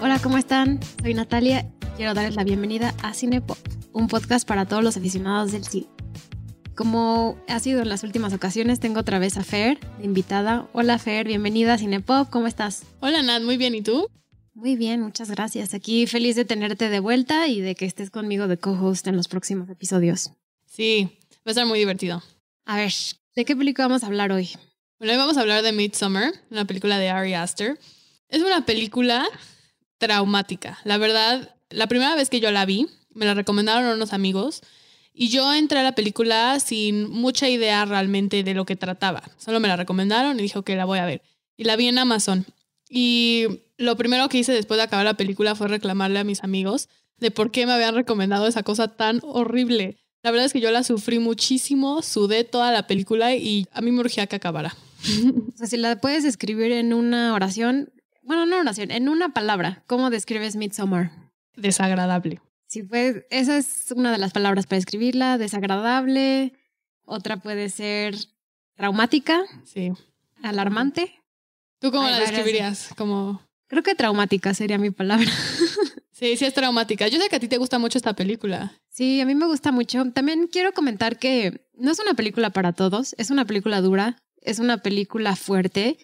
Hola, ¿cómo están? Soy Natalia quiero darles la bienvenida a Cinepop, un podcast para todos los aficionados del cine. Como ha sido en las últimas ocasiones, tengo otra vez a Fer de invitada. Hola Fer, bienvenida a Cinepop, ¿cómo estás? Hola Nat, muy bien, ¿y tú? Muy bien, muchas gracias. Aquí feliz de tenerte de vuelta y de que estés conmigo de co-host en los próximos episodios. Sí, va a estar muy divertido. A ver, ¿de qué película vamos a hablar hoy? Bueno, hoy vamos a hablar de Midsommar, una película de Ari Aster. Es una película traumática. La verdad, la primera vez que yo la vi, me la recomendaron unos amigos y yo entré a la película sin mucha idea realmente de lo que trataba. Solo me la recomendaron y dije, que la voy a ver. Y la vi en Amazon. Y lo primero que hice después de acabar la película fue reclamarle a mis amigos de por qué me habían recomendado esa cosa tan horrible. La verdad es que yo la sufrí muchísimo, sudé toda la película y a mí me urgía que acabara. O sea, si la puedes escribir en una oración, bueno, no oración, en una palabra, ¿cómo describes Midsommar? Desagradable. Sí, pues esa es una de las palabras para escribirla, desagradable. Otra puede ser traumática. Sí. Alarmante. ¿Tú cómo la describirías? Como... Creo que traumática sería mi palabra. Sí, sí es traumática. Yo sé que a ti te gusta mucho esta película. Sí, a mí me gusta mucho. También quiero comentar que no es una película para todos, es una película dura, es una película fuerte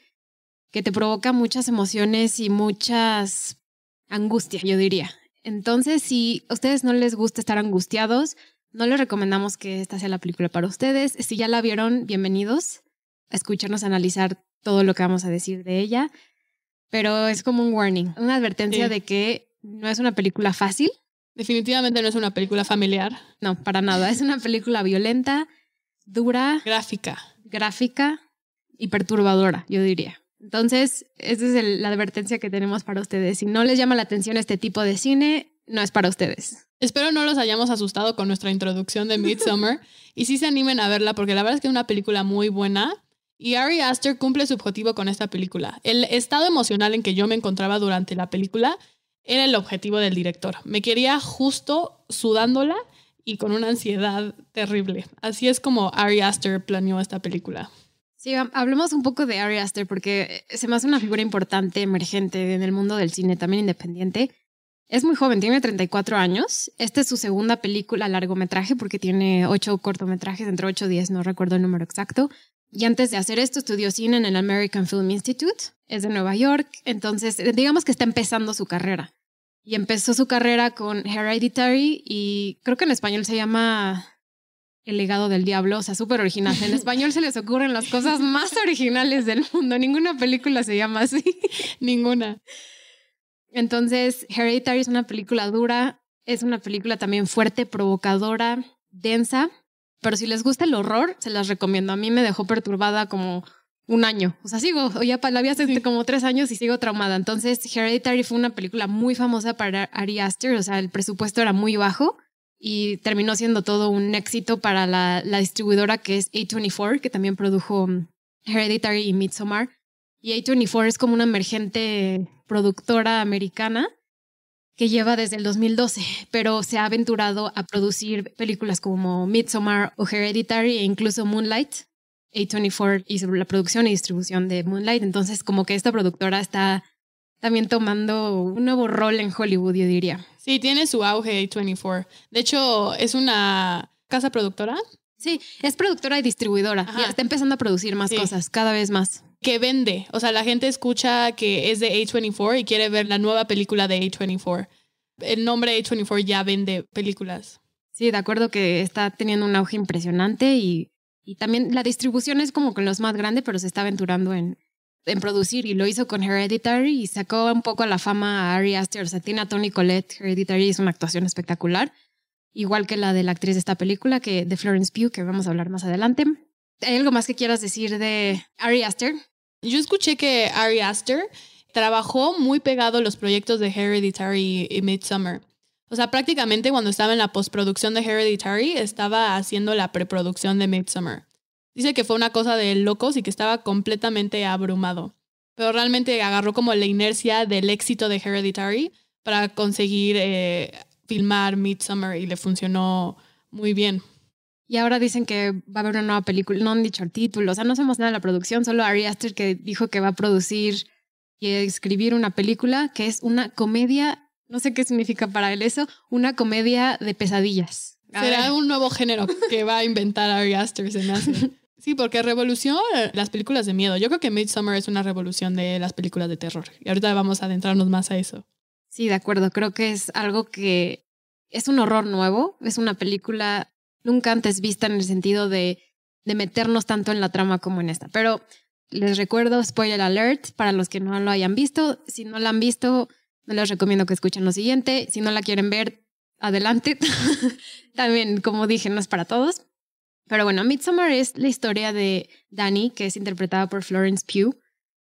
que te provoca muchas emociones y muchas angustias, yo diría. Entonces, si a ustedes no les gusta estar angustiados, no les recomendamos que esta sea la película para ustedes. Si ya la vieron, bienvenidos a escucharnos analizar todo lo que vamos a decir de ella. Pero es como un warning, una advertencia de que no es una película fácil. Definitivamente no es una película familiar. No, para nada. Es una película violenta, dura. Gráfica. Gráfica y perturbadora, yo diría. Entonces, esa es la advertencia que tenemos para ustedes. Si no les llama la atención este tipo de cine, no es para ustedes. Espero no los hayamos asustado con nuestra introducción de Midsommar y sí se animen a verla porque la verdad es que es una película muy buena y Ari Aster cumple su objetivo con esta película. El estado emocional en que yo me encontraba durante la película era el objetivo del director. Me quería justo sudándola y con una ansiedad terrible. Así es como Ari Aster planeó esta película. Sí, hablemos un poco de Ari Aster porque se me hace una figura importante, emergente en el mundo del cine, también independiente. Es muy joven, tiene 34 años. Esta es su segunda película largometraje porque tiene ocho cortometrajes, entre 8 y 10, no recuerdo el número exacto. Y antes de hacer esto estudió cine en el American Film Institute, es de Nueva York, entonces digamos que está empezando su carrera. Y empezó su carrera con Hereditary y creo que en español se llama El legado del diablo, o sea, súper original. En español se les ocurren las cosas más originales del mundo, ninguna película se llama así. Ninguna. Entonces, Hereditary es una película dura, es una película también fuerte, provocadora, densa, pero si les gusta el horror, se las recomiendo. A mí me dejó perturbada como un año. O sea, sigo, ya la vi hace como tres años y sigo traumada. Entonces, Hereditary fue una película muy famosa para Ari Aster. O sea, el presupuesto era muy bajo y terminó siendo todo un éxito para la, la distribuidora que es A24, que también produjo um, Hereditary y Midsommar. Y A24 es como una emergente productora americana que lleva desde el 2012, pero se ha aventurado a producir películas como Midsommar o Hereditary e incluso Moonlight. A24 hizo la producción y distribución de Moonlight, entonces como que esta productora está también tomando un nuevo rol en Hollywood, yo diría. Sí, tiene su auge A24. De hecho, es una casa productora. Sí, es productora y distribuidora. está empezando a producir más cosas, cada vez más que vende. O sea, la gente escucha que es de A24 y quiere ver la nueva película de A24. El nombre A24 ya vende películas. Sí, de acuerdo que está teniendo un auge impresionante y, y también la distribución es como con los más grandes, pero se está aventurando en, en producir y lo hizo con Hereditary y sacó un poco a la fama a Ari Aster. O sea, tiene a Tony Collette. Hereditary es una actuación espectacular, igual que la de la actriz de esta película, que de Florence Pugh, que vamos a hablar más adelante. ¿Hay algo más que quieras decir de Ari Aster? Yo escuché que Ari Aster trabajó muy pegado los proyectos de Hereditary y Midsommar. O sea, prácticamente cuando estaba en la postproducción de Hereditary, estaba haciendo la preproducción de Midsommar. Dice que fue una cosa de locos y que estaba completamente abrumado. Pero realmente agarró como la inercia del éxito de Hereditary para conseguir eh, filmar Midsommar y le funcionó muy bien. Y ahora dicen que va a haber una nueva película, no han dicho el título, o sea, no sabemos nada de la producción, solo Ari Aster que dijo que va a producir y escribir una película que es una comedia, no sé qué significa para él eso, una comedia de pesadillas. Será un nuevo género que va a inventar Ari Aster, se me hace. Sí, porque revolución las películas de miedo. Yo creo que Midsommar es una revolución de las películas de terror. Y ahorita vamos a adentrarnos más a eso. Sí, de acuerdo. Creo que es algo que es un horror nuevo. Es una película nunca antes vista en el sentido de, de meternos tanto en la trama como en esta. Pero les recuerdo, spoiler alert, para los que no lo hayan visto. Si no la han visto, no les recomiendo que escuchen lo siguiente. Si no la quieren ver, adelante. También, como dije, no es para todos. Pero bueno, Midsommar es la historia de Dani, que es interpretada por Florence Pugh,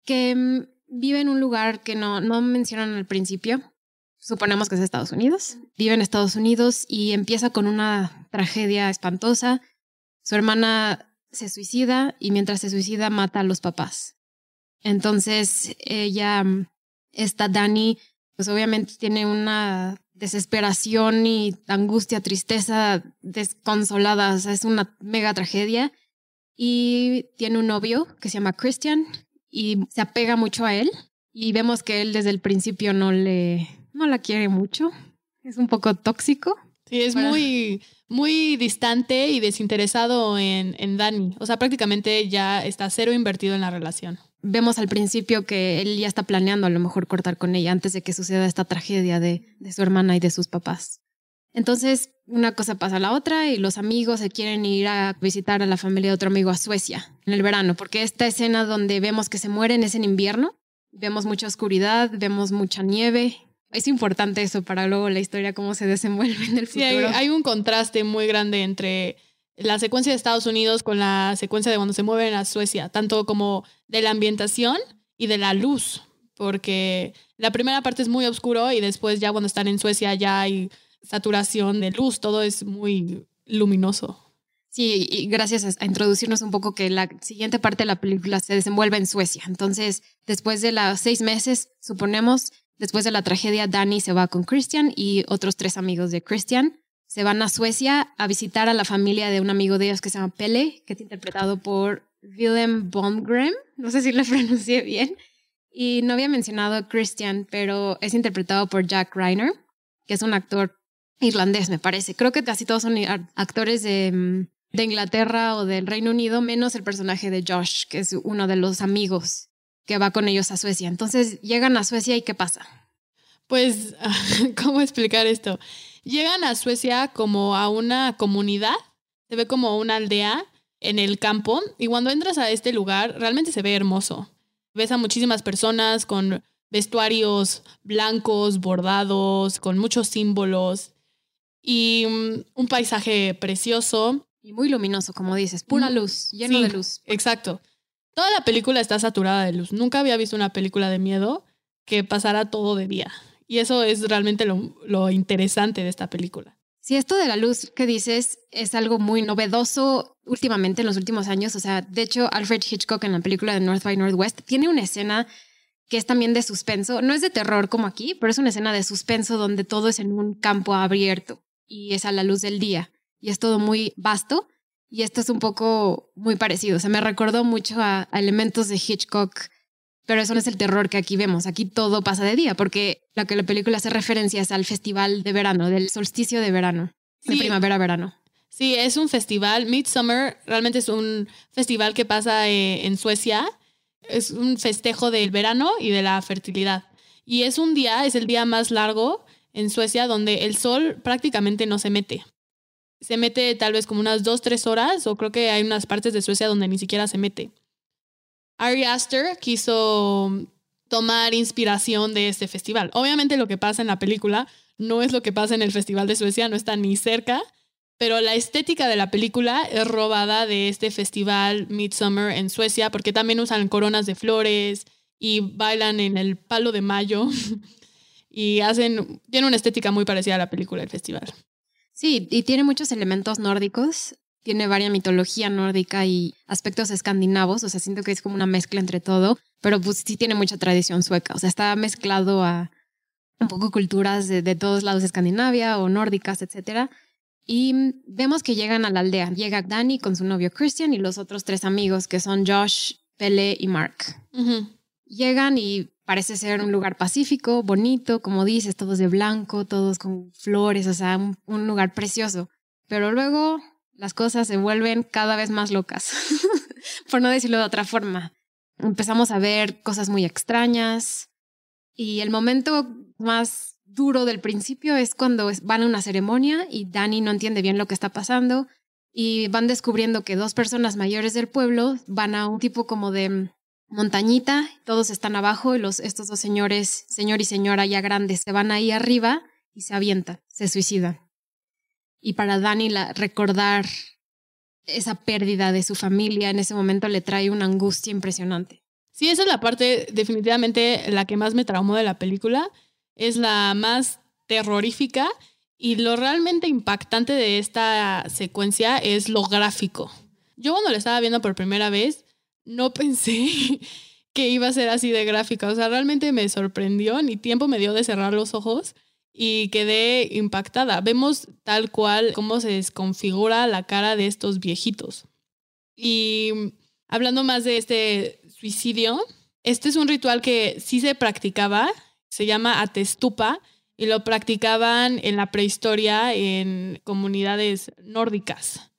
que mm, vive en un lugar que no, no mencionan al principio. Suponemos que es Estados Unidos. Vive en Estados Unidos y empieza con una tragedia espantosa. Su hermana se suicida y mientras se suicida mata a los papás. Entonces ella, mm, esta Dani, pues obviamente tiene una desesperación y angustia, tristeza, desconsolada. O sea, es una mega tragedia. Y tiene un novio que se llama Christian y se apega mucho a él. Y vemos que él desde el principio no le, no la quiere mucho. Es un poco tóxico. Sí, es muy, muy distante y desinteresado en, en Dani. O sea, prácticamente ya está cero invertido en la relación vemos al principio que él ya está planeando a lo mejor cortar con ella antes de que suceda esta tragedia de, de su hermana y de sus papás. Entonces, una cosa pasa a la otra y los amigos se quieren ir a visitar a la familia de otro amigo a Suecia en el verano, porque esta escena donde vemos que se mueren es en invierno, vemos mucha oscuridad, vemos mucha nieve. Es importante eso para luego la historia, cómo se desenvuelve en el futuro. Sí, hay un contraste muy grande entre la secuencia de Estados Unidos con la secuencia de cuando se mueven a Suecia, tanto como de la ambientación y de la luz, porque la primera parte es muy oscuro y después ya cuando están en Suecia ya hay saturación de luz, todo es muy luminoso. Sí, y gracias a introducirnos un poco que la siguiente parte de la película se desenvuelve en Suecia. Entonces, después de los seis meses, suponemos, después de la tragedia, Danny se va con Christian y otros tres amigos de Christian se van a Suecia a visitar a la familia de un amigo de ellos que se llama Pele, que es interpretado por Willem Bomgren. No sé si lo pronuncié bien. Y no había mencionado a Christian, pero es interpretado por Jack Reiner, que es un actor irlandés, me parece. Creo que casi todos son actores mm, de Inglaterra o del Reino Unido, menos el personaje de Josh, que es uno de los amigos que va con ellos a Suecia. Entonces llegan a Suecia y ¿qué pasa? Pues, ¿cómo explicar esto? Llegan a Suecia como a una comunidad, se ve como una aldea en el campo y cuando entras a este lugar realmente se ve hermoso. Ves a muchísimas personas con vestuarios blancos, bordados, con muchos símbolos y mm, un paisaje precioso. Y muy luminoso, como dices, pura luz, lleno de luz. Exacto. Toda la película está saturada de luz. Nunca había visto una película de miedo que pasara todo de día. Y eso es realmente lo, interesante de esta película. Sí, esto de la luz que dices es algo muy novedoso últimamente en los últimos años. O sea, de hecho, Alfred Hitchcock en la película de North by Northwest tiene una escena que es también de suspenso. No es de terror como aquí, pero es una escena de suspenso donde todo es en un campo abierto y es a la luz del día. Y es todo muy vasto. Y esto es un poco muy parecido. O sea, me recordó mucho a, a elementos de Hitchcock pero eso no es el terror que aquí vemos. Aquí todo pasa de día, porque lo que la película hace referencia es al festival de verano, del solsticio de verano, de primavera-verano. Sí, es un festival. Midsummer realmente es un festival que pasa eh, en Suecia. Es un festejo del verano y de la fertilidad. Y es un día, es el día más largo en Suecia donde el sol prácticamente no se mete. Se mete tal vez como unas dos, tres horas, o creo que hay unas partes de Suecia donde ni siquiera se mete. Ari Aster quiso tomar inspiración de este festival. Obviamente lo que pasa en la película no es lo que pasa en el Festival de Suecia, no está ni cerca, pero la estética de la película es robada de este festival Midsummer en Suecia, porque también usan coronas de flores y bailan en el palo de mayo y hacen, tiene una estética muy parecida a la película del festival. Sí, y tiene muchos elementos nórdicos tiene varias mitología nórdica y aspectos escandinavos, o sea, siento que es como una mezcla entre todo, pero pues sí tiene mucha tradición sueca, o sea, está mezclado a un poco culturas de, todos lados de Escandinavia o nórdicas, etcétera. Y vemos que llegan a la aldea. Llega Danny con su novio Christian y los otros tres amigos que son Josh, Pele y Mark. Llegan y parece ser un lugar pacífico, bonito, como dices, todos de blanco, todos con flores, o sea, un, lugar precioso. Pero luego las cosas se vuelven cada vez más locas, por no decirlo de otra forma. Empezamos a ver cosas muy extrañas y el momento más duro del principio es cuando van a una ceremonia y Danny no entiende bien lo que está pasando y van descubriendo que dos personas mayores del pueblo van a un tipo como de montañita, todos están abajo y los, estos dos señores, señor y señora ya grandes, se van ahí arriba y se avientan, se suicidan. Y para Dani recordar esa pérdida de su familia en ese momento le trae una angustia impresionante. Sí, esa es la parte definitivamente la que más me traumó de la película. Es la más terrorífica y lo realmente impactante de esta secuencia es lo gráfico. Yo cuando la estaba viendo por primera vez, no pensé que iba a ser así de gráfica. O sea, realmente me sorprendió, ni tiempo me dio de cerrar los ojos y quedé impactada. Vemos tal cual cómo se desconfigura la cara de estos viejitos. Y hablando más de este suicidio, este es un ritual que sí se practicaba, se llama atestupa y lo practicaban en la prehistoria en comunidades nórdicas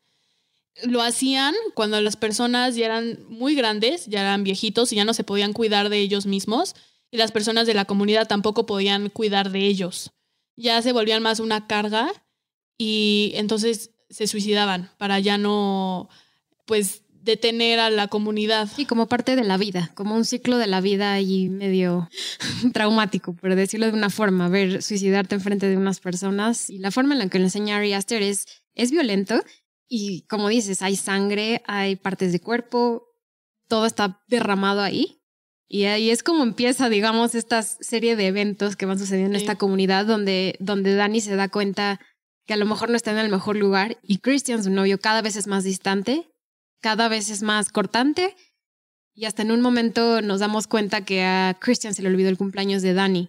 lo hacían cuando las personas ya eran muy grandes, ya eran viejitos y ya no se podían cuidar de ellos mismos y las personas de la comunidad tampoco podían cuidar de ellos. Ya se volvían más una carga y entonces se suicidaban para ya no, pues, detener a la comunidad. Sí, como parte de la vida, como un ciclo de la vida y medio traumático, por decirlo de una forma, ver suicidarte enfrente de unas personas y la forma en la que lo enseña Ari Aster es, es violento y como dices, hay sangre, hay partes de cuerpo, todo está derramado ahí. Y ahí es como empieza, digamos, esta serie de eventos que van sucediendo en esta comunidad donde, donde Dani se da cuenta que a lo mejor no está en el mejor lugar y Christian, su novio, cada vez es más distante, cada vez es más cortante y hasta en un momento nos damos cuenta que a Christian se le olvidó el cumpleaños de Dani.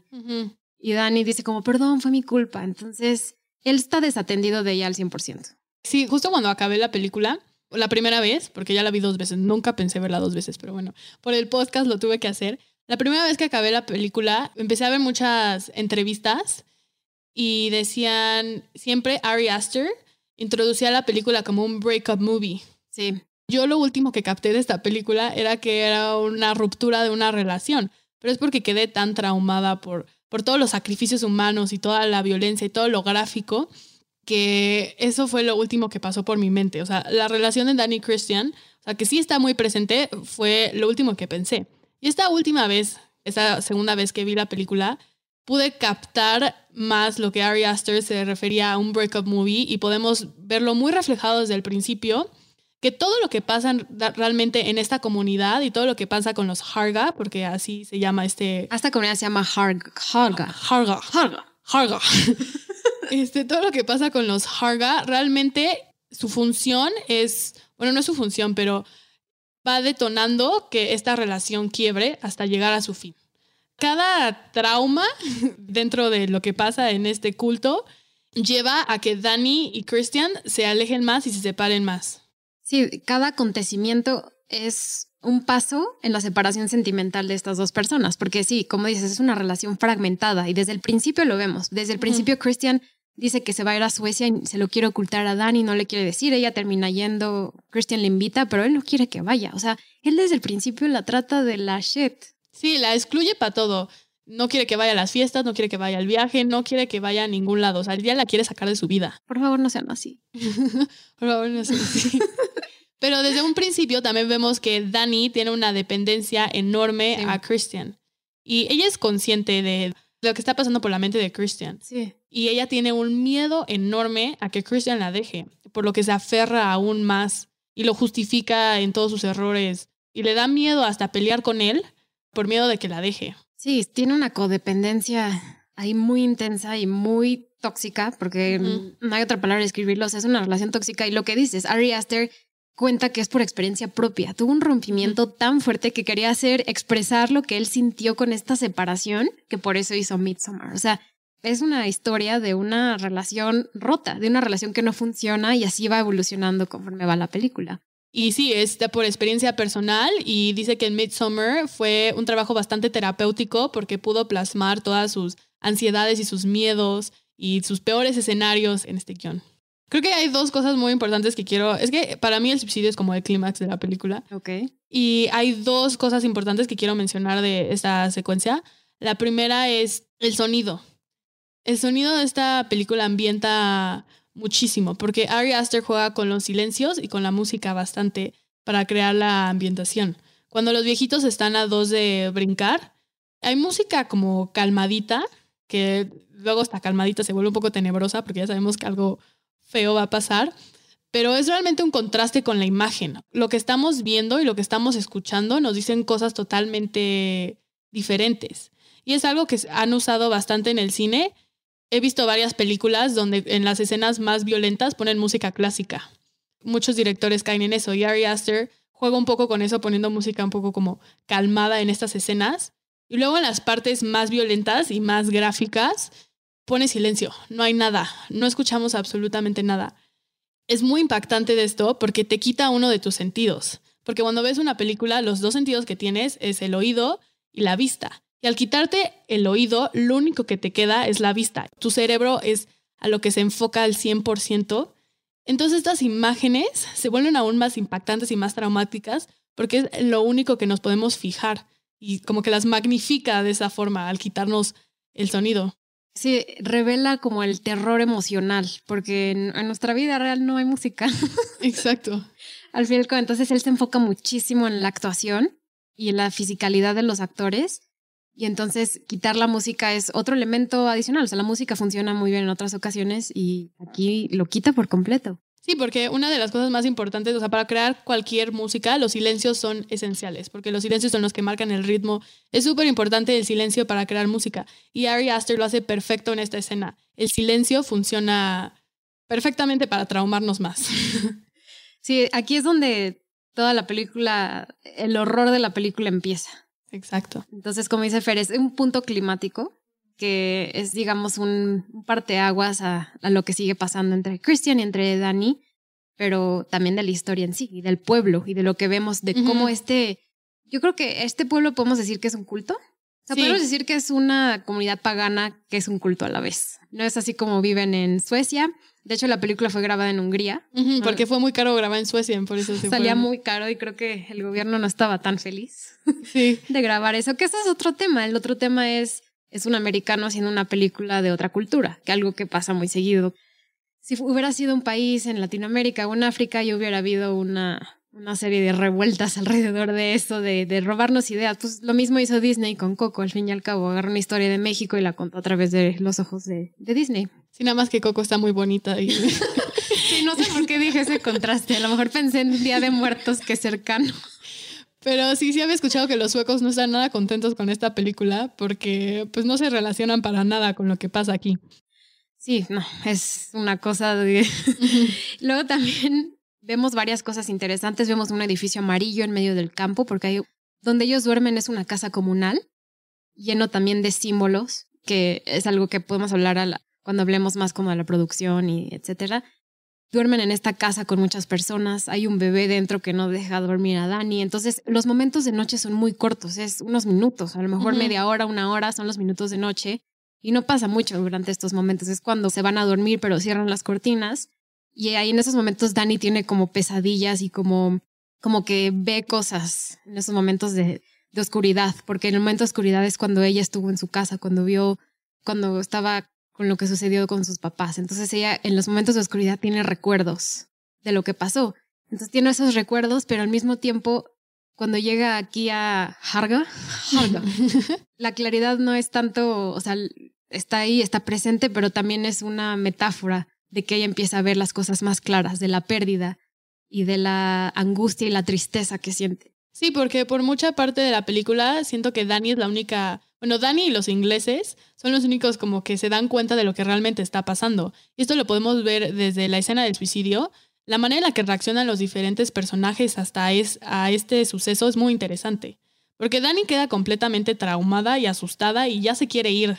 Y Dani dice como, perdón, fue mi culpa. Entonces, él está desatendido de ella al 100%. Sí, justo cuando acabé la película, la primera vez, porque ya la vi dos veces, nunca pensé verla dos veces, pero bueno, por el podcast lo tuve que hacer. La primera vez que acabé la película, empecé a ver muchas entrevistas y decían siempre Ari Aster introducía la película como un breakup movie. Sí. Yo lo último que capté de esta película era que era una ruptura de una relación, pero es porque quedé tan traumada por, por todos los sacrificios humanos y toda la violencia y todo lo gráfico que eso fue lo último que pasó por mi mente. O sea, la relación de Danny Christian, o sea, que sí está muy presente, fue lo último que pensé. Y esta última vez, esta segunda vez que vi la película, pude captar más lo que Ari Aster se refería a un breakup movie y podemos verlo muy reflejado desde el principio, que todo lo que pasa realmente en esta comunidad y todo lo que pasa con los Harga, porque así se llama este... Esta comunidad se llama Harga. Harga. Harga. Harga. Harga. Este, todo lo que pasa con los Harga, realmente su función es, bueno, no es su función, pero va detonando que esta relación quiebre hasta llegar a su fin. Cada trauma dentro de lo que pasa en este culto lleva a que Danny y Christian se alejen más y se separen más. Sí, cada acontecimiento es un paso en la separación sentimental de estas dos personas, porque sí, como dices, es una relación fragmentada y desde el principio lo vemos. Desde el principio Christian dice que se va a ir a Suecia y se lo quiere ocultar a Dani, no le quiere decir, ella termina yendo, Christian le invita, pero él no quiere que vaya. O sea, él desde el principio la trata de la shit. Sí, la excluye para todo. No quiere que vaya a las fiestas, no quiere que vaya al viaje, no quiere que vaya a ningún lado. O sea, ya la quiere sacar de su vida. Por favor, no sean así. Por favor, no sean así. Pero desde un principio también vemos que Dani tiene una dependencia enorme a Christian. Y ella es consciente de lo que está pasando por la mente de Christian. Sí. Y ella tiene un miedo enorme a que Christian la deje, por lo que se aferra aún más y lo justifica en todos sus errores. Y le da miedo hasta pelear con él por miedo de que la deje. Sí, tiene una codependencia ahí muy intensa y muy tóxica, porque no hay otra palabra de escribirlo, es una relación tóxica. Y lo que dices, Ari Aster cuenta que es por experiencia propia. Tuvo un rompimiento tan fuerte que quería hacer expresar lo que él sintió con esta separación, que por eso hizo Midsommar. O sea, es una historia de una relación rota, de una relación que no funciona y así va evolucionando conforme va la película. Y sí, está por experiencia personal y dice que en Midsummer fue un trabajo bastante terapéutico porque pudo plasmar todas sus ansiedades y sus miedos y sus peores escenarios en este guion. Creo que hay dos cosas muy importantes que quiero. Es que para mí el suicidio es como el clímax de la película. Ok. Y hay dos cosas importantes que quiero mencionar de esta secuencia. La primera es el sonido. El sonido de esta película ambienta muchísimo, porque Ari Aster juega con los silencios y con la música bastante para crear la ambientación. Cuando los viejitos están a dos de brincar, hay música como calmadita, que luego esta calmadita se vuelve un poco tenebrosa porque ya sabemos que algo feo va a pasar, pero es realmente un contraste con la imagen. Lo que estamos viendo y lo que estamos escuchando nos dicen cosas totalmente diferentes. Y es algo que han usado bastante en el cine he visto varias películas donde en las escenas más violentas ponen música clásica. Muchos directores caen en eso y Ari Aster juega un poco con eso poniendo música un poco como calmada en estas escenas. Y luego en las partes más violentas y más gráficas pone silencio, no hay nada, no escuchamos absolutamente nada. Es muy impactante de esto porque te quita uno de tus sentidos. Porque cuando ves una película, los dos sentidos que tienes es el oído y la vista. Y al quitarte el oído, lo único que te queda es la vista. Tu cerebro es a lo que se enfoca al 100%. Entonces estas imágenes se vuelven aún más impactantes y más traumáticas porque es lo único que nos podemos fijar y como que las magnifica de esa forma al quitarnos el sonido. Sí, revela como el terror emocional, porque en, nuestra vida real no hay música. Exacto. al final, entonces él se enfoca muchísimo en la actuación y en la fisicalidad de los actores y entonces quitar la música es otro elemento adicional. O sea, la música funciona muy bien en otras ocasiones y aquí lo quita por completo. Sí, porque una de las cosas más importantes, o sea, para crear cualquier música, los silencios son esenciales, porque los silencios son los que marcan el ritmo. Es súper importante el silencio para crear música. Y Ari Aster lo hace perfecto en esta escena. El silencio funciona perfectamente para traumarnos más. Sí, aquí es donde toda la película, el horror de la película empieza. Exacto. Entonces, como dice Fer, es un punto climático que es, digamos, un, parteaguas a, a lo que sigue pasando entre Christian y entre Dani, pero también de la historia en sí, y del pueblo, y de lo que vemos, de cómo este, yo creo que este pueblo podemos decir que es un culto. O sea, podemos decir que es una comunidad pagana que es un culto a la vez. No es así como viven en Suecia, de hecho, la película fue grabada en Hungría. porque fue muy caro grabar en Suecia, por eso se Salía muy caro y creo que el gobierno no estaba tan feliz sí. de grabar eso. Que ese es otro tema. El otro tema es, es un americano haciendo una película de otra cultura, que algo que pasa muy seguido. Si hubiera sido un país en Latinoamérica o en África, y hubiera habido una, una serie de revueltas alrededor de eso, de, de, robarnos ideas. Pues lo mismo hizo Disney con Coco, al fin y al cabo, agarró una historia de México y la contó a través de los ojos de, de Disney. Sí, nada más que Coco está muy bonita. Y... sí, no sé por qué dije ese contraste. A lo mejor pensé en Día de Muertos que cercano. Pero sí, sí había escuchado que los suecos no están nada contentos con esta película porque pues no se relacionan para nada con lo que pasa aquí. Sí, no, es una cosa de... Luego también vemos varias cosas interesantes. Vemos un edificio amarillo en medio del campo porque hay... donde ellos duermen es una casa comunal, lleno también de símbolos, que es algo que podemos hablar a la, cuando hablemos más como de la producción y etcétera. Duermen en esta casa con muchas personas, hay un bebé dentro que no deja dormir a Dani, entonces los momentos de noche son muy cortos, es unos minutos, a lo mejor media hora, una hora son los minutos de noche y no pasa mucho durante estos momentos, es cuando se van a dormir pero cierran las cortinas y ahí en esos momentos Dani tiene como pesadillas y como, como que ve cosas en esos momentos de, de oscuridad, porque en el momento de oscuridad es cuando ella estuvo en su casa, cuando vio, cuando estaba con lo que sucedió con sus papás. Entonces ella en los momentos de oscuridad tiene recuerdos de lo que pasó. Entonces tiene esos recuerdos, pero al mismo tiempo, cuando llega aquí a Harga, la claridad no es tanto, o sea, está ahí, está presente, pero también es una metáfora de que ella empieza a ver las cosas más claras, de la pérdida y de la angustia y la tristeza que siente. Sí, porque por mucha parte de la película siento que Dani es la única bueno, Dani y los ingleses son los únicos como que se dan cuenta de lo que realmente está pasando. Y esto lo podemos ver desde la escena del suicidio. La manera en la que reaccionan los diferentes personajes hasta es, a este suceso es muy interesante. Porque Dani queda completamente traumada y asustada y ya se quiere ir.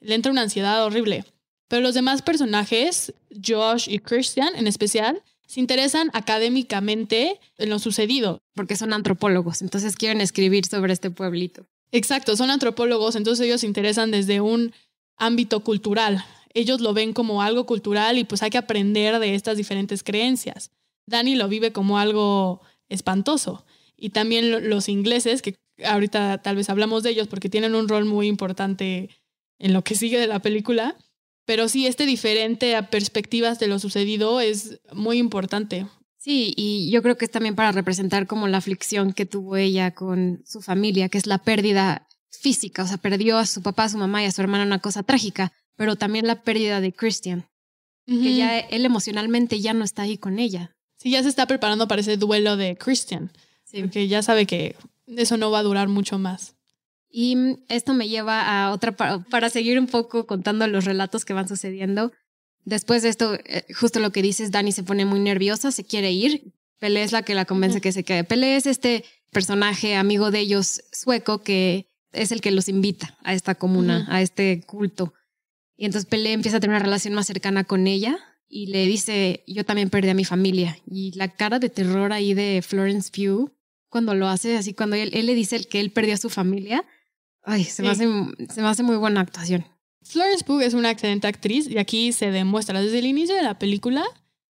le entra una ansiedad horrible. Pero los demás personajes, Josh y Christian en especial, se interesan académicamente en lo sucedido. Porque son antropólogos, entonces quieren escribir sobre este pueblito. Exacto, son antropólogos, entonces ellos se interesan desde un ámbito cultural. Ellos lo ven como algo cultural y pues hay que aprender de estas diferentes creencias. Dani lo vive como algo espantoso. Y también los ingleses, que ahorita tal vez hablamos de ellos porque tienen un rol muy importante en lo que sigue de la película, pero sí, este diferente a perspectivas de lo sucedido es muy importante. Sí, y yo creo que es también para representar como la aflicción que tuvo ella con su familia, que es la pérdida física, o sea, perdió a su papá, a su mamá y a su hermana, una cosa trágica, pero también la pérdida de Christian, que ya él emocionalmente ya no está ahí con ella. Sí, ya se está preparando para ese duelo de Christian, sí. porque ya sabe que eso no va a durar mucho más. Y esto me lleva a otra, para, seguir un poco contando los relatos que van sucediendo. Después de esto, eh, justo lo que dices, Dani se pone muy nerviosa, se quiere ir. Pele es la que la convence que se quede. Pele es este personaje amigo de ellos sueco que es el que los invita a esta comuna, a este culto. Y entonces Pele empieza a tener una relación más cercana con ella y le dice, yo también perdí a mi familia. Y la cara de terror ahí de Florence Pugh, cuando lo hace, así cuando él, él le dice que él perdió a su familia, Ay, se, me hace, se me hace muy buena actuación. Florence Pugh es una excelente actriz y aquí se demuestra desde el inicio de la película.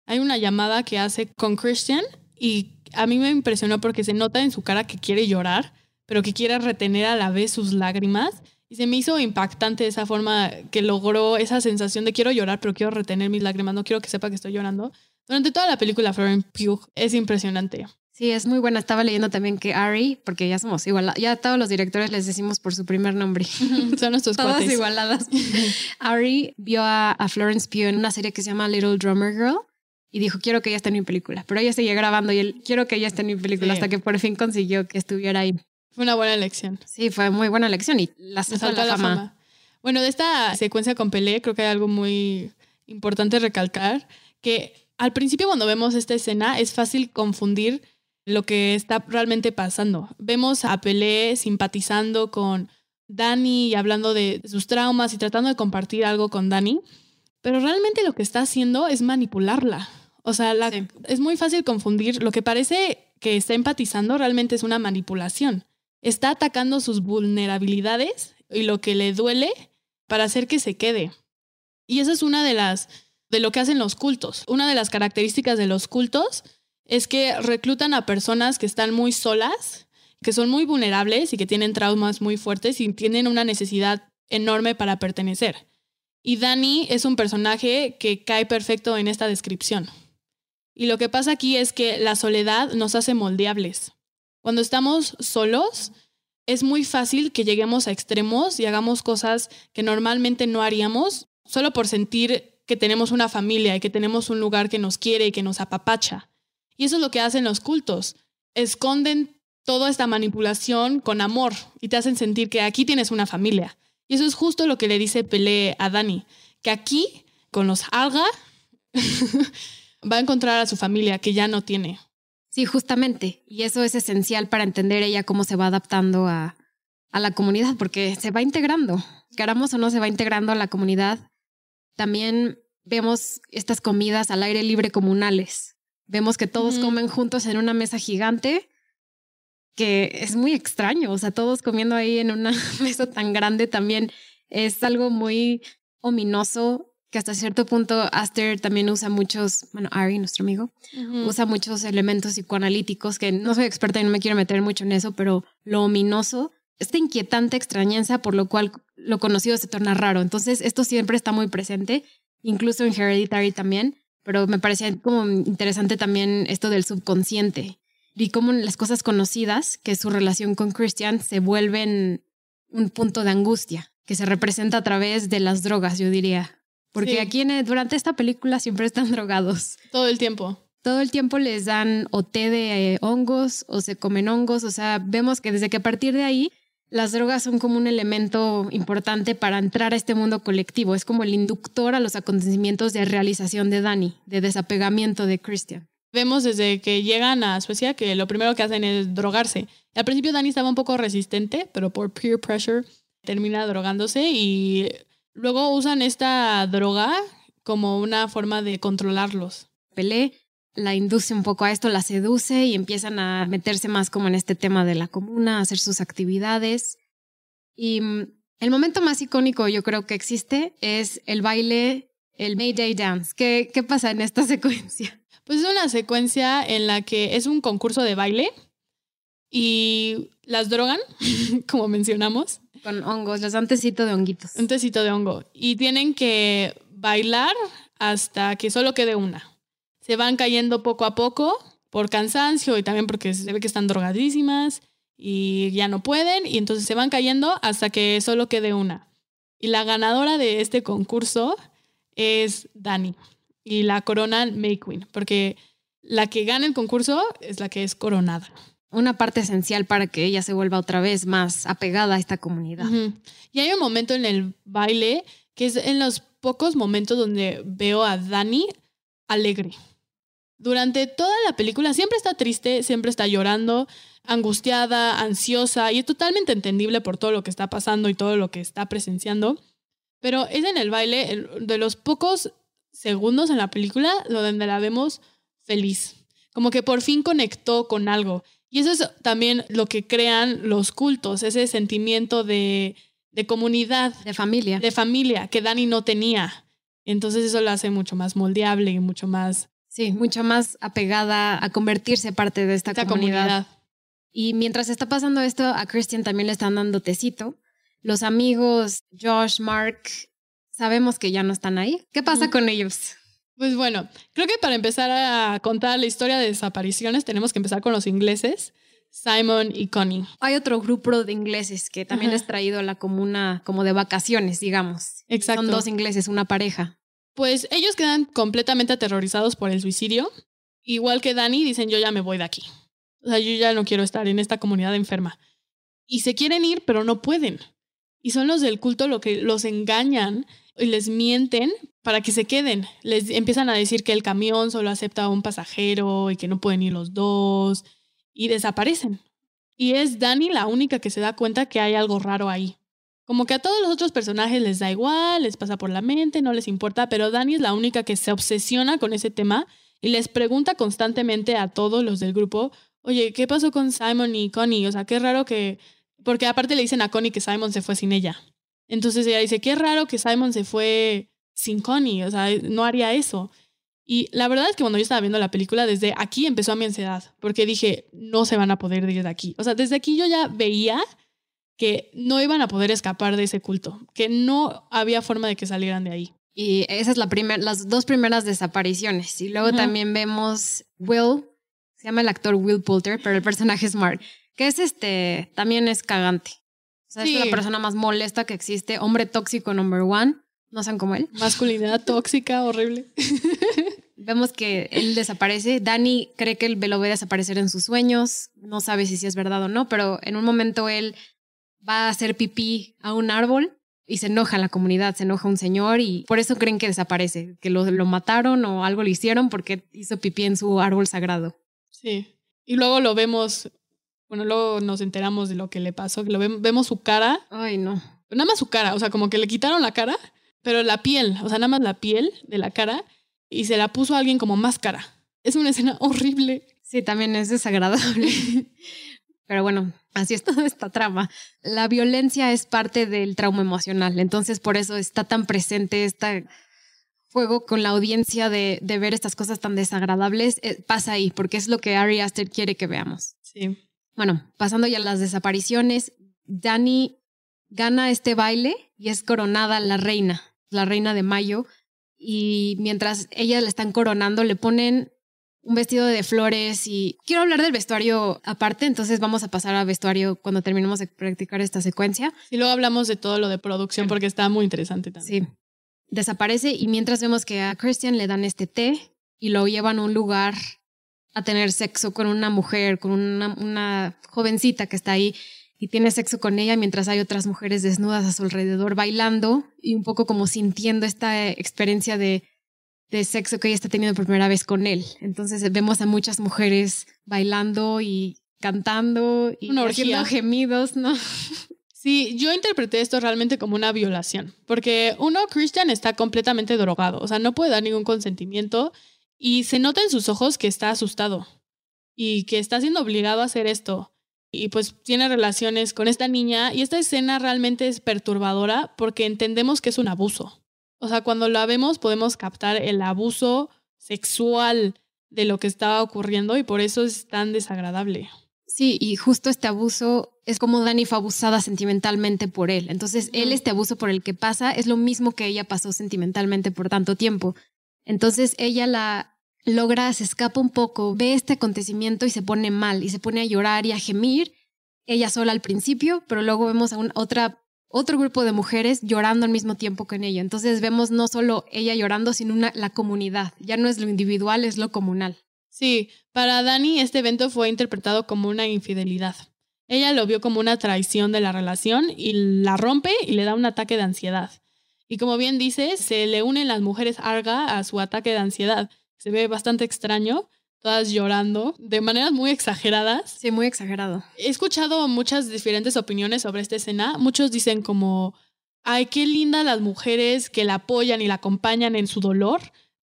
Hay una llamada que hace con Christian y a mí me impresionó porque se nota en su cara que quiere llorar, pero que quiere retener a la vez sus lágrimas. Y se me hizo impactante esa forma que logró esa sensación de quiero llorar, pero quiero retener mis lágrimas, no quiero que sepa que estoy llorando. Durante toda la película, Florence Pugh es impresionante. Sí, es muy buena. Estaba leyendo también que Ari, porque ya somos igual, ya todos los directores les decimos por su primer nombre. Son nuestros Todas igualadas. Ari vio a, Florence Pugh en una serie que se llama Little Drummer Girl y dijo, quiero que ella esté en mi película. Pero ella seguía grabando y él, quiero que ella esté en mi película hasta que por fin consiguió que estuviera ahí. Fue una buena elección. Sí, fue muy buena elección y la, saltó la, fama. Bueno, de esta secuencia con Pelé creo que hay algo muy importante recalcar, que al principio cuando vemos esta escena es fácil confundir lo que está realmente pasando. Vemos a Pelé simpatizando con Dani y hablando de sus traumas y tratando de compartir algo con Dani, pero realmente lo que está haciendo es manipularla. O sea, es muy fácil confundir. Lo que parece que está empatizando realmente es una manipulación. Está atacando sus vulnerabilidades y lo que le duele para hacer que se quede. Y eso es una de las de lo que hacen los cultos. Una de las características de los cultos es que reclutan a personas que están muy solas, que son muy vulnerables y que tienen traumas muy fuertes y tienen una necesidad enorme para pertenecer. Y Dani es un personaje que cae perfecto en esta descripción. Y lo que pasa aquí es que la soledad nos hace moldeables. Cuando estamos solos, es muy fácil que lleguemos a extremos y hagamos cosas que normalmente no haríamos solo por sentir que tenemos una familia y que tenemos un lugar que nos quiere y que nos apapacha. Y eso es lo que hacen los cultos. Esconden toda esta manipulación con amor y te hacen sentir que aquí tienes una familia. Y eso es justo lo que le dice Pelé a Dani, que aquí, con los alga, va a encontrar a su familia que ya no tiene. Sí, justamente. Y eso es esencial para entender ella cómo se va adaptando a, a la comunidad, porque se va integrando. Queramos o no, se va integrando a la comunidad. También vemos estas comidas al aire libre comunales Vemos que todos comen juntos en una mesa gigante, que es muy extraño, o sea, todos comiendo ahí en una mesa tan grande también es algo muy ominoso que hasta cierto punto Aster también usa muchos, bueno, Ari, nuestro amigo, usa muchos elementos psicoanalíticos que no soy experta y no me quiero meter mucho en eso, pero lo ominoso, esta inquietante extrañeza por lo cual lo conocido se torna raro. Entonces, esto siempre está muy presente, incluso en Hereditary también pero me parecía como interesante también esto del subconsciente y cómo las cosas conocidas, que su relación con Christian, se vuelven un punto de angustia, que se representa a través de las drogas, yo diría. Porque aquí en, durante esta película siempre están drogados. Todo el tiempo. Todo el tiempo les dan o té de eh, hongos o se comen hongos. O sea, vemos que desde que a partir de ahí las drogas son como un elemento importante para entrar a este mundo colectivo. Es como el inductor a los acontecimientos de realización de Dani, de desapegamiento de Christian. Vemos desde que llegan a Suecia que lo primero que hacen es drogarse. Al principio Dani estaba un poco resistente, pero por peer pressure termina drogándose y luego usan esta droga como una forma de controlarlos. Pelé la induce un poco a esto, la seduce y empiezan a meterse más como en este tema de la comuna, a hacer sus actividades. Y mm, el momento más icónico yo creo que existe es el baile, el Mayday Dance. ¿Qué, qué pasa en esta secuencia? Pues es una secuencia en la que es un concurso de baile y las drogan, como mencionamos. Con hongos, les dan tecito de honguitos. Un tecito de hongo. Y tienen que bailar hasta que solo quede una. Se van cayendo poco a poco por cansancio y también porque se ve que están drogadísimas y ya no pueden y entonces se van cayendo hasta que solo quede una. Y la ganadora de este concurso es Dani y la coronan May Queen, porque la que gana el concurso es la que es coronada. Una parte esencial para que ella se vuelva otra vez más apegada a esta comunidad. Y hay un momento en el baile que es en los pocos momentos donde veo a Dani alegre. Durante toda la película siempre está triste, siempre está llorando, angustiada, ansiosa y es totalmente entendible por todo lo que está pasando y todo lo que está presenciando. Pero es en el baile de los pocos segundos en la película donde la vemos feliz. Como que por fin conectó con algo. Y eso es también lo que crean los cultos, ese sentimiento de, de comunidad. De familia. De familia que Dani no tenía. Entonces eso lo hace mucho más moldeable y mucho más... Sí, mucho más apegada a convertirse parte de esta, comunidad. Y mientras está pasando esto, a Christian también le están dando tecito. Los amigos Josh, Mark, sabemos que ya no están ahí. ¿Qué pasa con ellos? Pues bueno, creo que para empezar a contar la historia de desapariciones tenemos que empezar con los ingleses, Simon y Connie. Hay otro grupo de ingleses que también es traído a la comuna como de vacaciones, digamos. Exacto. Son dos ingleses, una pareja. Pues ellos quedan completamente aterrorizados por el suicidio. Igual que Dani, dicen yo ya me voy de aquí. O sea, yo ya no quiero estar en esta comunidad enferma. Y se quieren ir, pero no pueden. Y son los del culto lo que los engañan y les mienten para que se queden. Les empiezan a decir que el camión solo acepta a un pasajero y que no pueden ir los dos y desaparecen. Y es Dani la única que se da cuenta que hay algo raro ahí. Como que a todos los otros personajes les da igual, les pasa por la mente, no les importa, pero Dani es la única que se obsesiona con ese tema y les pregunta constantemente a todos los del grupo, oye, ¿qué pasó con Simon y Connie? O sea, qué raro que... Porque aparte le dicen a Connie que Simon se fue sin ella. Entonces ella dice, qué raro que Simon se fue sin Connie, o sea, no haría eso. Y la verdad es que cuando yo estaba viendo la película, desde aquí empezó mi ansiedad, porque dije, no se van a poder ir de aquí. O sea, desde aquí yo ya veía que no iban a poder escapar de ese culto, que no había forma de que salieran de ahí. Y esa es la las dos primeras desapariciones. Y luego también vemos Will, se llama el actor Will Poulter, pero el personaje es Mark, que es este, también es cagante. O sea, es la persona más molesta que existe, hombre tóxico number one. No sean como él. Masculinidad tóxica, horrible. Vemos que él desaparece. Dani cree que él lo ve desaparecer en sus sueños. No sabe si, si es verdad o no, pero en un momento él va a hacer pipí a un árbol y se enoja la comunidad, se enoja un señor y por eso creen que desaparece, que lo, lo mataron o algo le hicieron porque hizo pipí en su árbol sagrado. Sí. Y luego lo vemos, bueno, luego nos enteramos de lo que le pasó, que lo vemos su cara. Ay, no. Nada más su cara, o sea, como que le quitaron la cara, pero la piel, o sea, nada más la piel de la cara y se la puso a alguien como máscara. Es una escena horrible. Sí, también es desagradable. Pero bueno, así es toda esta trama. La violencia es parte del trauma emocional, entonces por eso está tan presente este juego con la audiencia de, de ver estas cosas tan desagradables. Eh, pasa ahí, porque es lo que Ari Aster quiere que veamos. Sí. Bueno, pasando ya a las desapariciones, Dani gana este baile y es coronada la reina, la reina de mayo. Y mientras ella la están coronando, le ponen un vestido de flores y quiero hablar del vestuario aparte, entonces vamos a pasar al vestuario cuando terminemos de practicar esta secuencia. Y luego hablamos de todo lo de producción porque está muy interesante también. Sí. Desaparece y mientras vemos que a Christian le dan este té y lo llevan a un lugar a tener sexo con una mujer, con una, una jovencita que está ahí y tiene sexo con ella mientras hay otras mujeres desnudas a su alrededor bailando y un poco como sintiendo esta experiencia de de sexo que ella está teniendo por primera vez con él. Entonces vemos a muchas mujeres bailando y cantando y haciendo gemidos, ¿no? Sí, yo interpreté esto realmente como una violación, porque uno, Christian está completamente drogado, o sea, no puede dar ningún consentimiento y se nota en sus ojos que está asustado y que está siendo obligado a hacer esto. Y pues tiene relaciones con esta niña y esta escena realmente es perturbadora porque entendemos que es un abuso. O sea, cuando la vemos podemos captar el abuso sexual de lo que estaba ocurriendo y por eso es tan desagradable. Sí, y justo este abuso es como Dani fue abusada sentimentalmente por él. Entonces, él, este abuso por el que pasa, es lo mismo que ella pasó sentimentalmente por tanto tiempo. Entonces, ella la logra, se escapa un poco, ve este acontecimiento y se pone mal, y se pone a llorar y a gemir, ella sola al principio, pero luego vemos a un, otra, otro grupo de mujeres llorando al mismo tiempo con ella. Entonces, vemos no solo ella llorando, sino una, la comunidad. Ya no es lo individual, es lo comunal. Sí, para Dani este evento fue interpretado como una infidelidad. Ella lo vio como una traición de la relación y la rompe y le da un ataque de ansiedad. Y como bien dice, se le unen las mujeres Arga a su ataque de ansiedad. Se ve bastante extraño, todas llorando de maneras muy exageradas. Sí, muy exagerado. He escuchado muchas diferentes opiniones sobre esta escena. Muchos dicen como, ay, qué linda las mujeres que la apoyan y la acompañan en su dolor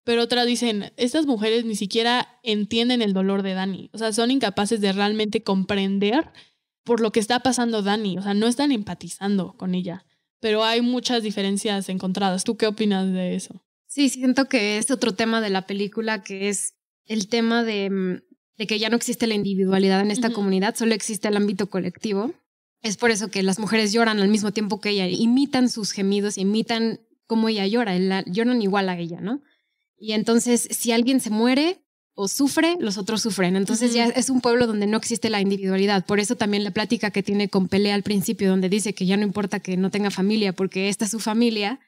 pero otras dicen, estas mujeres ni siquiera entienden el dolor de Dani, o sea, son incapaces de realmente comprender por lo que está pasando Dani, o sea, no están empatizando con ella, pero hay muchas diferencias encontradas. ¿Tú qué opinas de eso? Sí, siento que es otro tema de la película que es el tema de, mm, de que ya no existe la individualidad en esta comunidad, solo existe el ámbito colectivo. Es por eso que las mujeres lloran al mismo tiempo que ella, imitan sus gemidos, imitan cómo ella llora, lloran igual a ella, ¿no? Y entonces, si alguien se muere o sufre, los otros sufren. Entonces ya es un pueblo donde no existe la individualidad. Por eso también la plática que tiene con Pelea al principio, donde dice que ya no importa que no tenga familia, porque esta es su familia,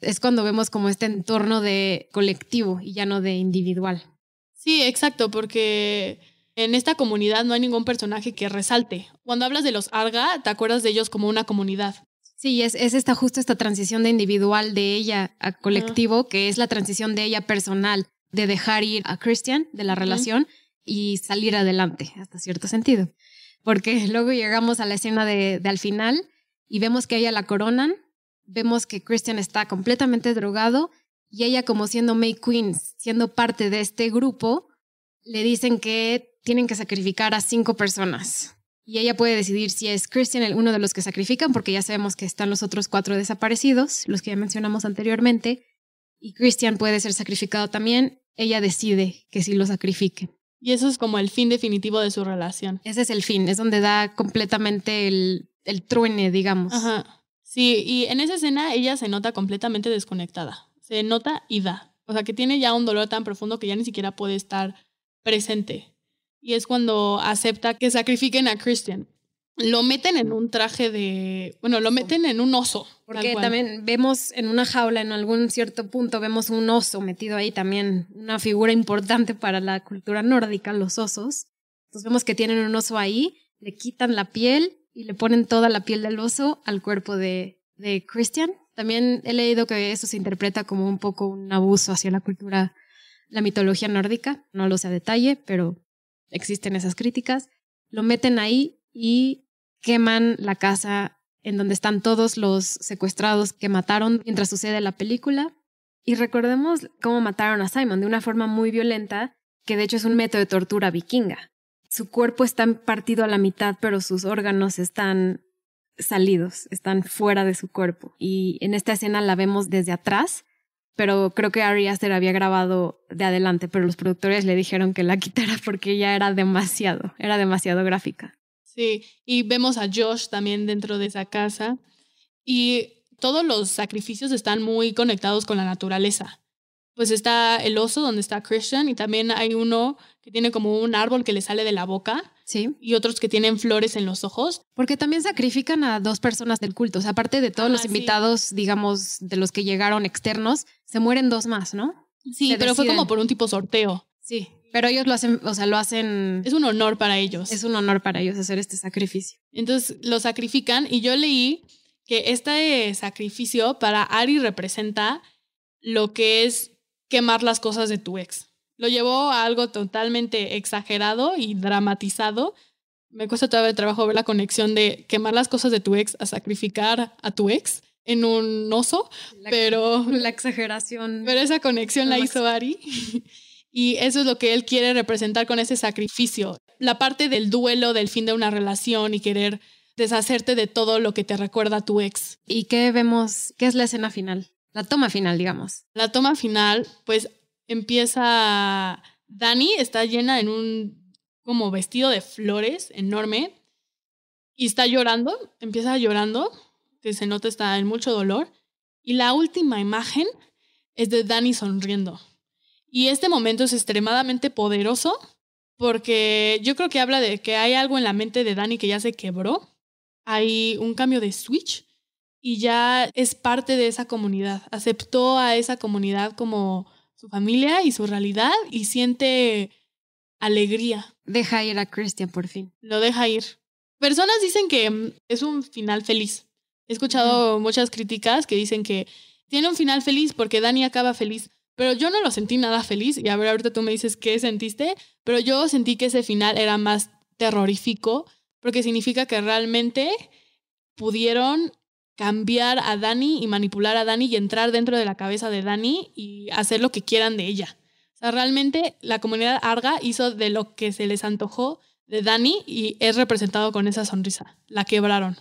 es cuando vemos como este entorno de colectivo y ya no de individual. Sí, exacto, porque en esta comunidad no hay ningún personaje que resalte. Cuando hablas de los Arga, te acuerdas de ellos como una comunidad. Sí, es, es esta justo esta transición de individual de ella a colectivo, que es la transición de ella personal, de dejar ir a Christian de la relación y salir adelante, hasta cierto sentido. Porque luego llegamos a la escena de, de al final y vemos que ella la coronan, vemos que Christian está completamente drogado y ella como siendo May Queen, siendo parte de este grupo, le dicen que tienen que sacrificar a cinco personas y ella puede decidir si es Christian uno de los que sacrifican, porque ya sabemos que están los otros cuatro desaparecidos, los que ya mencionamos anteriormente, y Christian puede ser sacrificado también. Ella decide que sí lo sacrifique. Y eso es como el fin definitivo de su relación. Ese es el fin, es donde da completamente el, el truene, digamos. Ajá. Sí, y en esa escena ella se nota completamente desconectada. Se nota y da. O sea, que tiene ya un dolor tan profundo que ya ni siquiera puede estar presente y es cuando acepta que sacrifiquen a Christian. Lo meten en un traje de, bueno, lo meten en un oso. Porque también vemos en una jaula, en algún cierto punto, vemos un oso metido ahí también, una figura importante para la cultura nórdica, los osos. Entonces vemos que tienen un oso ahí, le quitan la piel y le ponen toda la piel del oso al cuerpo de, de Christian. También he leído que eso se interpreta como un poco un abuso hacia la cultura, la mitología nórdica. No lo sé a detalle, pero existen esas críticas, lo meten ahí y queman la casa en donde están todos los secuestrados que mataron mientras sucede la película. Y recordemos cómo mataron a Simon de una forma muy violenta, que de hecho es un método de tortura vikinga. Su cuerpo está partido a la mitad, pero sus órganos están salidos, están fuera de su cuerpo. Y en esta escena la vemos desde atrás pero creo que Ari Aster había grabado de adelante, pero los productores le dijeron que la quitara porque ya era demasiado, era demasiado gráfica. Sí, y vemos a Josh también dentro de esa casa y todos los sacrificios están muy conectados con la naturaleza. Pues está el oso donde está Christian y también hay uno que tiene como un árbol que le sale de la boca Sí. Y otros que tienen flores en los ojos. Porque también sacrifican a dos personas del culto. O sea, aparte de todos los invitados, digamos, de los que llegaron externos, se mueren dos más, ¿no? Sí, pero fue como por un tipo sorteo. Sí. Pero ellos lo hacen, o sea, lo hacen. Es un honor para ellos. Es un honor para ellos hacer este sacrificio. Entonces lo sacrifican y yo leí que este sacrificio para Ari representa lo que es quemar las cosas de tu ex. Lo llevó a algo totalmente exagerado y dramatizado, Me cuesta todavía el trabajo ver la conexión de quemar las cosas de tu ex a sacrificar a tu ex en un oso, pero... La exageración. Pero esa conexión la hizo Ari. Y eso es lo que él quiere representar con ese sacrificio. La parte del duelo del fin de una relación y querer deshacerte de todo lo que te recuerda a tu ex. ¿Y qué vemos? ¿Qué es la escena final? La toma final, digamos. La toma final, pues empieza. Dani está llena en un como vestido de flores enorme y está llorando, empieza llorando, que se nota está en mucho dolor. Y la última imagen es de Dani sonriendo. Y este momento es extremadamente poderoso porque yo creo que habla de que hay algo en la mente de Dani que ya se quebró. Hay un cambio de switch y ya es parte de esa comunidad. Aceptó a esa comunidad como su familia y su realidad y siente alegría. Deja ir a Christian por fin. Lo deja ir. Personas dicen que mm, es un final feliz. He escuchado muchas críticas que dicen que tiene un final feliz porque Dani acaba feliz. Pero yo no lo sentí nada feliz. Y a ver, ahorita tú me dices qué sentiste. Pero yo sentí que ese final era más terrorífico porque significa que realmente pudieron cambiar a Dani y manipular a Dani y entrar dentro de la cabeza de Dani y hacer lo que quieran de ella. O sea, realmente la comunidad Arga hizo de lo que se les antojó de Dani y es representado con esa sonrisa. La quebraron.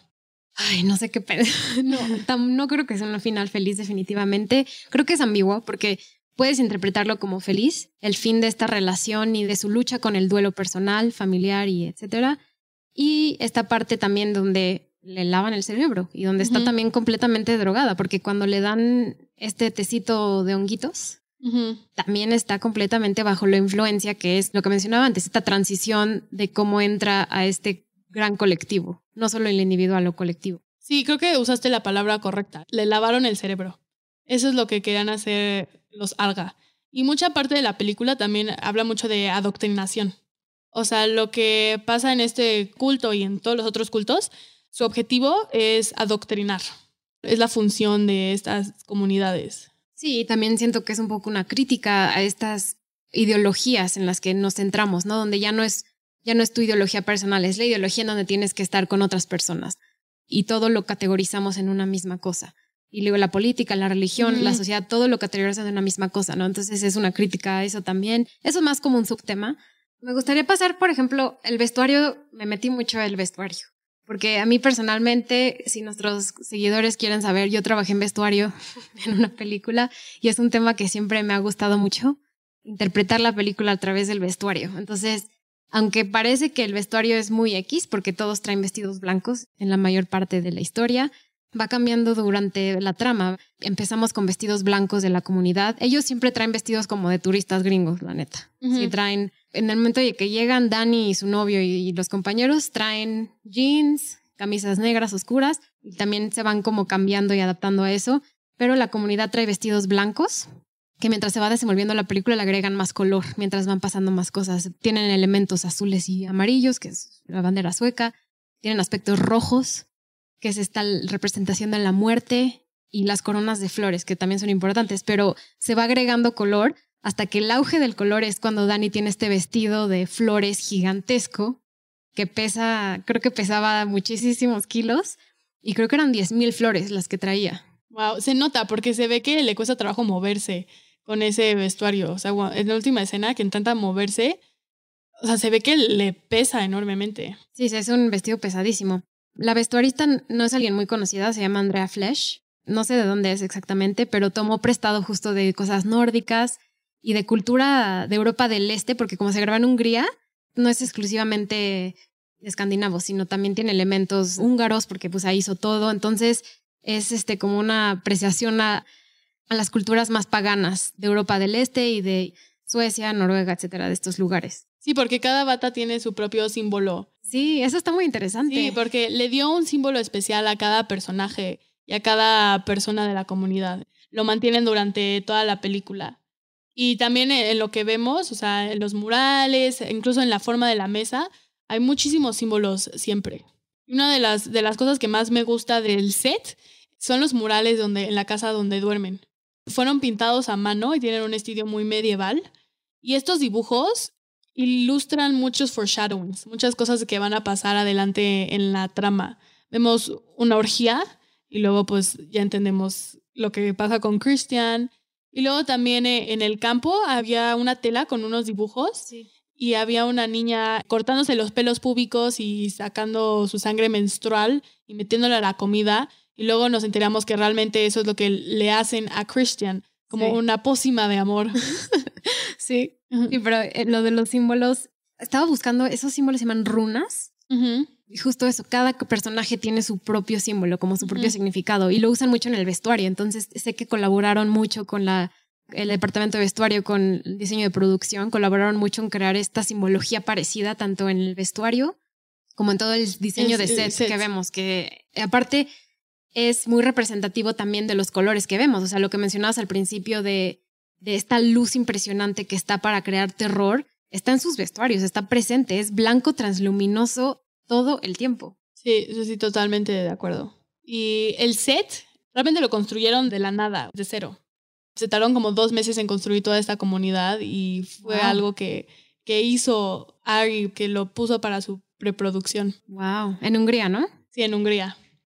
Ay, no sé qué pedo. No, no creo que sea un final feliz definitivamente. Creo que es ambiguo porque puedes interpretarlo como feliz, el fin de esta relación y de su lucha con el duelo personal, familiar y etcétera. Y esta parte también donde le lavan el cerebro y donde está también completamente drogada, porque cuando le dan este tecito de honguitos, también está completamente bajo la influencia que es lo que mencionaba antes, esta transición de cómo entra a este gran colectivo, no solo el individual o colectivo. Sí, creo que usaste la palabra correcta. Le lavaron el cerebro. Eso es lo que querían hacer los alga. Y mucha parte de la película también habla mucho de adoctrinación. O sea, lo que pasa en este culto y en todos los otros cultos su objetivo es adoctrinar. Es la función de estas comunidades. Sí, también siento que es un poco una crítica a estas ideologías en las que nos centramos, ¿no? Donde ya no es ya no es tu ideología personal, es la ideología en donde tienes que estar con otras personas y todo lo categorizamos en una misma cosa. Y luego la política, la religión, la sociedad, todo lo categorizamos en una misma cosa, ¿no? Entonces es una crítica a eso también. Eso es más como un subtema. Me gustaría pasar, por ejemplo, el vestuario, me metí mucho el vestuario. Porque a mí personalmente, si nuestros seguidores quieren saber, yo trabajé en vestuario en una película y es un tema que siempre me ha gustado mucho, interpretar la película a través del vestuario. Entonces, aunque parece que el vestuario es muy X, porque todos traen vestidos blancos en la mayor parte de la historia, va cambiando durante la trama. Empezamos con vestidos blancos de la comunidad. Ellos siempre traen vestidos como de turistas gringos, la neta. Sí, traen en el momento de que llegan Dani y su novio y, los compañeros traen jeans, camisas negras oscuras y también se van como cambiando y adaptando a eso, pero la comunidad trae vestidos blancos que mientras se va desenvolviendo la película le agregan más color, mientras van pasando más cosas. Tienen elementos azules y amarillos, que es la bandera sueca, tienen aspectos rojos, que es esta representación de la muerte, y las coronas de flores, que también son importantes, pero se va agregando color hasta que el auge del color es cuando Dani tiene este vestido de flores gigantesco que pesa, creo que pesaba muchísimos kilos y creo que eran 10.000 flores las que traía. Wow, se nota porque se ve que le cuesta trabajo moverse con ese vestuario. O sea, en la última escena que intenta moverse, o sea, se ve que le pesa enormemente. Sí, es un vestido pesadísimo. La vestuarista no es alguien muy conocida, se llama Andrea Flesch. No sé de dónde es exactamente, pero tomó prestado justo de cosas nórdicas y de cultura de Europa del Este, porque como se graba en Hungría, no es exclusivamente escandinavo, sino también tiene elementos húngaros, porque pues ahí hizo todo. Entonces es este como una apreciación a, a las culturas más paganas de Europa del Este y de Suecia, Noruega, etcétera, de estos lugares. Sí, porque cada bata tiene su propio símbolo. Sí, eso está muy interesante. Sí, porque le dio un símbolo especial a cada personaje y a cada persona de la comunidad. Lo mantienen durante toda la película. Y también en lo que vemos, o sea, en los murales, incluso en la forma de la mesa, hay muchísimos símbolos siempre. Una de las, de las cosas que más me gusta del set son los murales donde, en la casa donde duermen. Fueron pintados a mano y tienen un estilo muy medieval. Y estos dibujos ilustran muchos foreshadowings, muchas cosas que van a pasar adelante en la trama. Vemos una orgía y luego pues ya entendemos lo que pasa con Christian. Y luego también eh, en el campo había una tela con unos dibujos y había una niña cortándose los pelos públicos y sacando su sangre menstrual y metiéndola a la comida. Y luego nos enteramos que realmente eso es lo que le hacen a Christian, como una pócima de amor. sí. Sí, pero eh, lo de los símbolos, estaba buscando, esos símbolos se llaman runas. Y justo eso, cada personaje tiene su propio símbolo, como su propio significado, y lo usan mucho en el vestuario. Entonces, sé que colaboraron mucho con la, el departamento de vestuario, con el diseño de producción, colaboraron mucho en crear esta simbología parecida tanto en el vestuario como en todo el diseño de sets set. que vemos, que aparte es muy representativo también de los colores que vemos. O sea, lo que mencionabas al principio de de esta luz impresionante que está para crear terror, está en sus vestuarios, está presente, es blanco transluminoso todo el tiempo. Sí, sí, totalmente de acuerdo. Y el set realmente lo construyeron de la nada, de cero. Se tardaron como dos meses en construir toda esta comunidad y fue algo que, que hizo Ari, que lo puso para su preproducción. Wow, en Hungría, ¿no? Sí, en Hungría.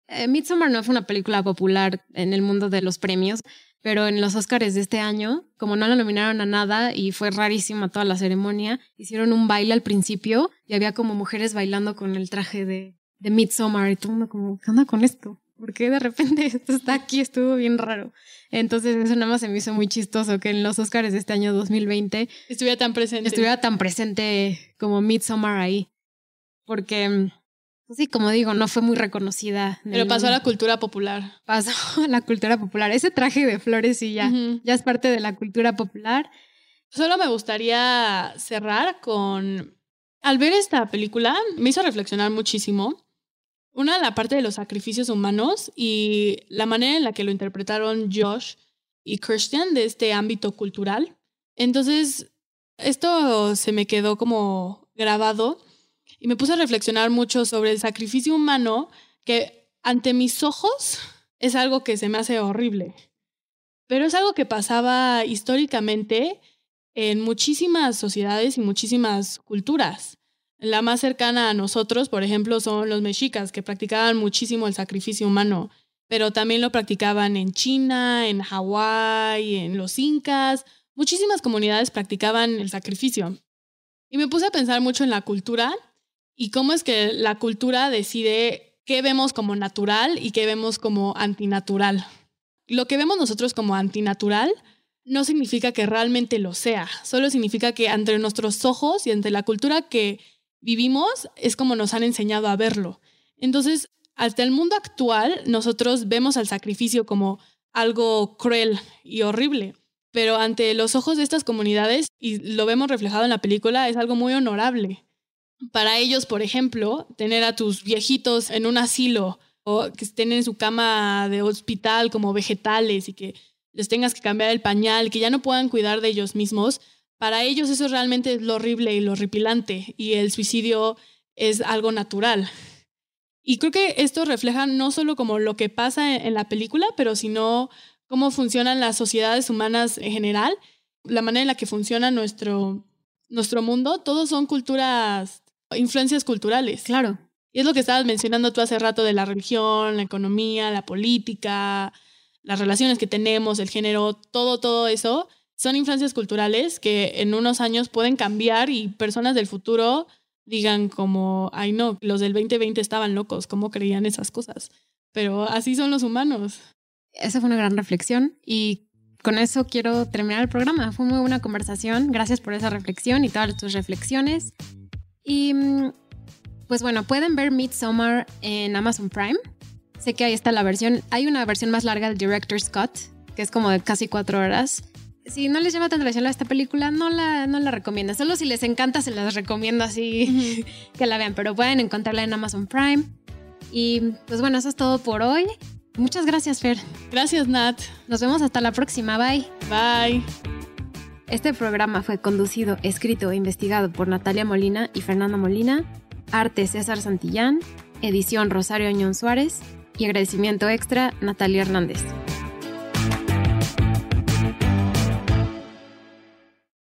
Eh, Midsommar no fue una película popular en el mundo de los premios, pero en los Oscars de este año, como no la nominaron a nada y fue rarísima toda la ceremonia, hicieron un baile al principio y había como mujeres bailando con el traje de, de Midsommar y todo el mundo como, ¿qué onda con esto? ¿Por qué de repente esto está aquí? Estuvo bien raro. Entonces eso nada más se me hizo muy chistoso que en los Oscars de este año 2020 estuviera tan presente. Estuviera tan presente como Midsommar ahí. Porque pues sí, como digo, no fue muy reconocida. Pero pasó a la cultura popular. Pasó a la cultura popular. Ese traje de flores y ya, ya es parte de la cultura popular. Solo me gustaría cerrar con... Al ver esta película, me hizo reflexionar muchísimo. Una, la parte de los sacrificios humanos y la manera en la que lo interpretaron Josh y Christian de este ámbito cultural. Entonces, esto se me quedó como grabado y me puse a reflexionar mucho sobre el sacrificio humano que ante mis ojos es algo que se me hace horrible. Pero es algo que pasaba históricamente en muchísimas sociedades y muchísimas culturas. La más cercana a nosotros, por ejemplo, son los mexicas, que practicaban muchísimo el sacrificio humano, pero también lo practicaban en China, en Hawái, en los incas. Muchísimas comunidades practicaban el sacrificio. Y me puse a pensar mucho en la cultura y cómo es que la cultura decide qué vemos como natural y qué vemos como antinatural. Lo que vemos nosotros como antinatural no significa que realmente lo sea, solo significa que entre nuestros ojos y entre la cultura que vivimos es como nos han enseñado a verlo. Entonces, hasta el mundo actual, nosotros vemos al sacrificio como algo cruel y horrible, pero ante los ojos de estas comunidades, y lo vemos reflejado en la película, es algo muy honorable. Para ellos, por ejemplo, tener a tus viejitos en un asilo o que estén en su cama de hospital como vegetales y que les tengas que cambiar el pañal, que ya no puedan cuidar de ellos mismos, para ellos eso realmente es lo horrible y lo horripilante y el suicidio es algo natural. Y creo que esto refleja no solo como lo que pasa en la película, pero sino cómo funcionan las sociedades humanas en general, la manera en la que funciona nuestro, nuestro mundo. Todos son culturas influencias culturales. Claro. Y es lo que estabas mencionando tú hace rato de la religión, la economía, la política, las relaciones que tenemos, el género, todo, todo eso, son influencias culturales que en unos años pueden cambiar y personas del futuro digan como, ay no, los del 2020 estaban locos, ¿cómo creían esas cosas? Pero así son los humanos. Esa fue una gran reflexión y con eso quiero terminar el programa. Fue muy buena conversación. Gracias por esa reflexión y todas tus reflexiones. Y mm, pues bueno, pueden ver Midsommar en Amazon Prime. Sé que ahí está la versión. Hay una versión más larga del Director's Cut, que es como de casi cuatro horas. Si no les llama tanta atención a esta película, no la, no la recomiendo. Solo si les encanta, se las recomiendo así que la vean. Pero pueden encontrarla en Amazon Prime. Y pues bueno, eso es todo por hoy. Muchas gracias, Fer. Gracias, Nat. Nos vemos hasta la próxima. Bye. Bye. Este programa fue conducido, escrito e investigado por Natalia Molina y Fernando Molina, arte César Santillán, edición Rosario Añón Suárez y agradecimiento extra Natalia Hernández.